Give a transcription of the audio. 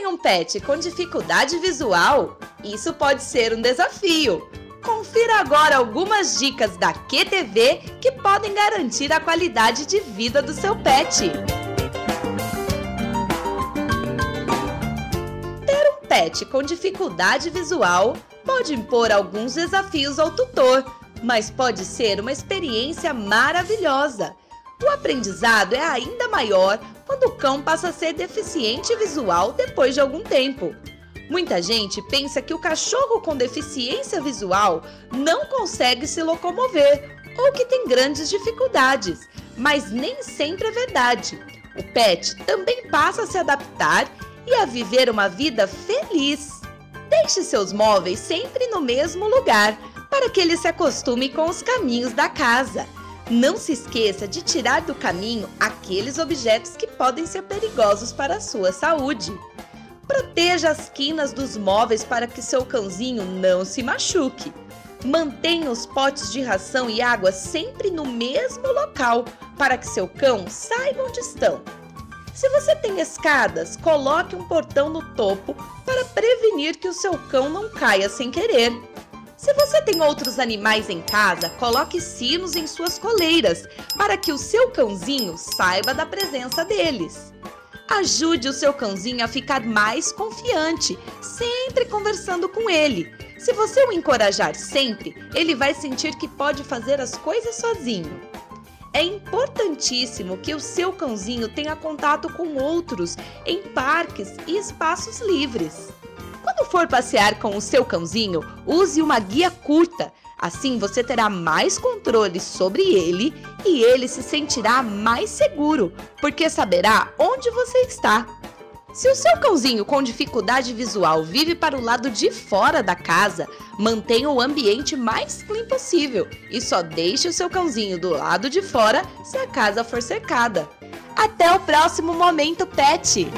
tem um pet com dificuldade visual? Isso pode ser um desafio. Confira agora algumas dicas da QTV que podem garantir a qualidade de vida do seu pet. Ter um pet com dificuldade visual pode impor alguns desafios ao tutor, mas pode ser uma experiência maravilhosa. O aprendizado é ainda maior o cão passa a ser deficiente visual depois de algum tempo. Muita gente pensa que o cachorro com deficiência visual não consegue se locomover ou que tem grandes dificuldades, mas nem sempre é verdade. O pet também passa a se adaptar e a viver uma vida feliz. Deixe seus móveis sempre no mesmo lugar para que ele se acostume com os caminhos da casa. Não se esqueça de tirar do caminho aqueles objetos que podem ser perigosos para a sua saúde. Proteja as quinas dos móveis para que seu cãozinho não se machuque. Mantenha os potes de ração e água sempre no mesmo local para que seu cão saiba onde estão. Se você tem escadas, coloque um portão no topo para prevenir que o seu cão não caia sem querer. Se você tem outros animais em casa, coloque sinos em suas coleiras para que o seu cãozinho saiba da presença deles. Ajude o seu cãozinho a ficar mais confiante, sempre conversando com ele. Se você o encorajar sempre, ele vai sentir que pode fazer as coisas sozinho. É importantíssimo que o seu cãozinho tenha contato com outros em parques e espaços livres. Quando for passear com o seu cãozinho, use uma guia curta Assim você terá mais controle sobre ele e ele se sentirá mais seguro, porque saberá onde você está. Se o seu cãozinho com dificuldade visual vive para o lado de fora da casa, mantenha o ambiente mais clean possível e só deixe o seu cãozinho do lado de fora se a casa for cercada. Até o próximo momento, pet!